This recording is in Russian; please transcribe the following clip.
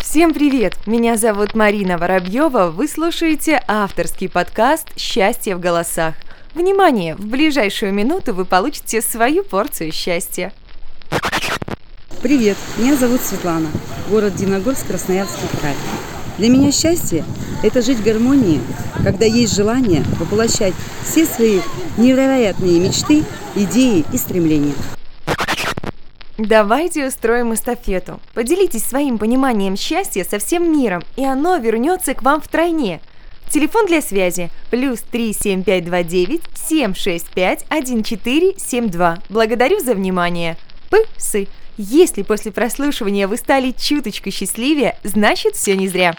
Всем привет! Меня зовут Марина Воробьева. Вы слушаете авторский подкаст «Счастье в голосах». Внимание! В ближайшую минуту вы получите свою порцию счастья. Привет, меня зовут Светлана, город Диногорск, Красноярский край. Для меня счастье – это жить в гармонии, когда есть желание воплощать все свои невероятные мечты, идеи и стремления. Давайте устроим эстафету. Поделитесь своим пониманием счастья со всем миром, и оно вернется к вам втройне. Телефон для связи плюс 37529 765 1472. Благодарю за внимание. Псы. Если после прослушивания вы стали чуточку счастливее, значит все не зря.